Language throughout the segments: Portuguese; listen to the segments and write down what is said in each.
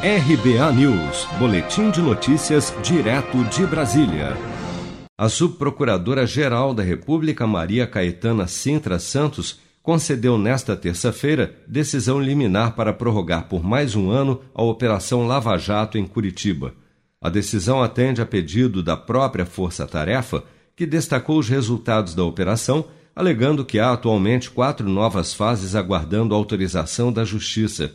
RBA News, Boletim de Notícias, direto de Brasília. A Subprocuradora-Geral da República, Maria Caetana Sintra Santos, concedeu nesta terça-feira decisão liminar para prorrogar por mais um ano a Operação Lava Jato em Curitiba. A decisão atende a pedido da própria Força Tarefa, que destacou os resultados da operação, alegando que há atualmente quatro novas fases aguardando autorização da Justiça.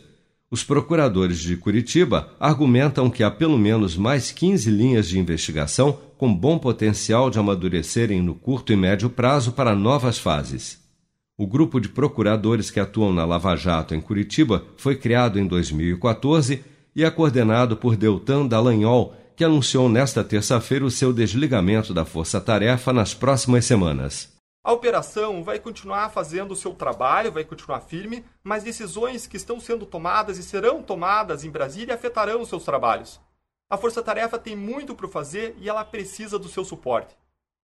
Os procuradores de Curitiba argumentam que há pelo menos mais 15 linhas de investigação com bom potencial de amadurecerem no curto e médio prazo para novas fases. O grupo de procuradores que atuam na Lava Jato em Curitiba foi criado em 2014 e é coordenado por Deltan Dallagnol, que anunciou nesta terça-feira o seu desligamento da Força Tarefa nas próximas semanas. A operação vai continuar fazendo o seu trabalho, vai continuar firme, mas decisões que estão sendo tomadas e serão tomadas em Brasília afetarão os seus trabalhos. A Força Tarefa tem muito para fazer e ela precisa do seu suporte.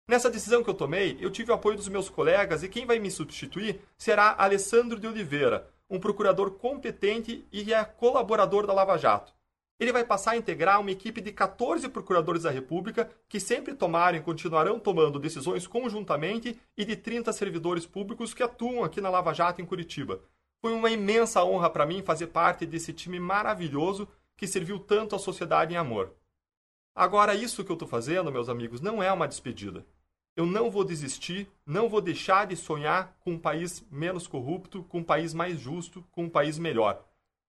Nessa decisão que eu tomei, eu tive o apoio dos meus colegas e quem vai me substituir será Alessandro de Oliveira, um procurador competente e é colaborador da Lava Jato. Ele vai passar a integrar uma equipe de 14 procuradores da República que sempre tomaram e continuarão tomando decisões conjuntamente e de 30 servidores públicos que atuam aqui na Lava Jato em Curitiba. Foi uma imensa honra para mim fazer parte desse time maravilhoso que serviu tanto à sociedade em amor. Agora, isso que eu estou fazendo, meus amigos, não é uma despedida. Eu não vou desistir, não vou deixar de sonhar com um país menos corrupto, com um país mais justo, com um país melhor.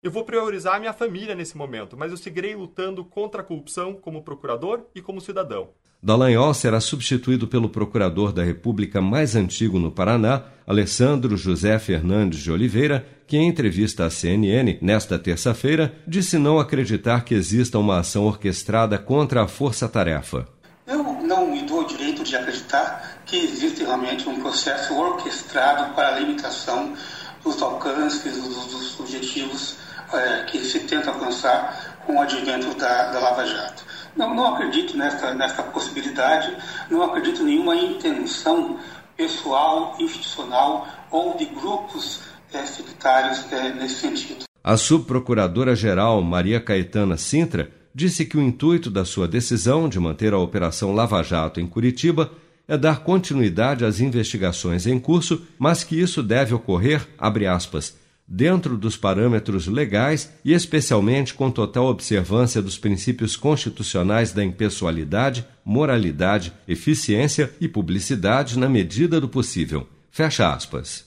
Eu vou priorizar a minha família nesse momento, mas eu seguirei lutando contra a corrupção como procurador e como cidadão. Dallagnol será substituído pelo procurador da República mais antigo no Paraná, Alessandro José Fernandes de Oliveira, que em entrevista à CNN nesta terça-feira disse não acreditar que exista uma ação orquestrada contra a Força Tarefa. Eu não me dou o direito de acreditar que existe realmente um processo orquestrado para a limitação dos alcances, dos, dos objetivos é, que se tenta alcançar com o advento da, da Lava Jato. Não, não acredito nessa, nessa possibilidade, não acredito em nenhuma intenção pessoal, institucional ou de grupos é, sectários é, nesse sentido. A subprocuradora-geral Maria Caetana Sintra disse que o intuito da sua decisão de manter a Operação Lava Jato em Curitiba é dar continuidade às investigações em curso, mas que isso deve ocorrer, abre aspas, dentro dos parâmetros legais e especialmente com total observância dos princípios constitucionais da impessoalidade, moralidade, eficiência e publicidade na medida do possível. Fecha aspas.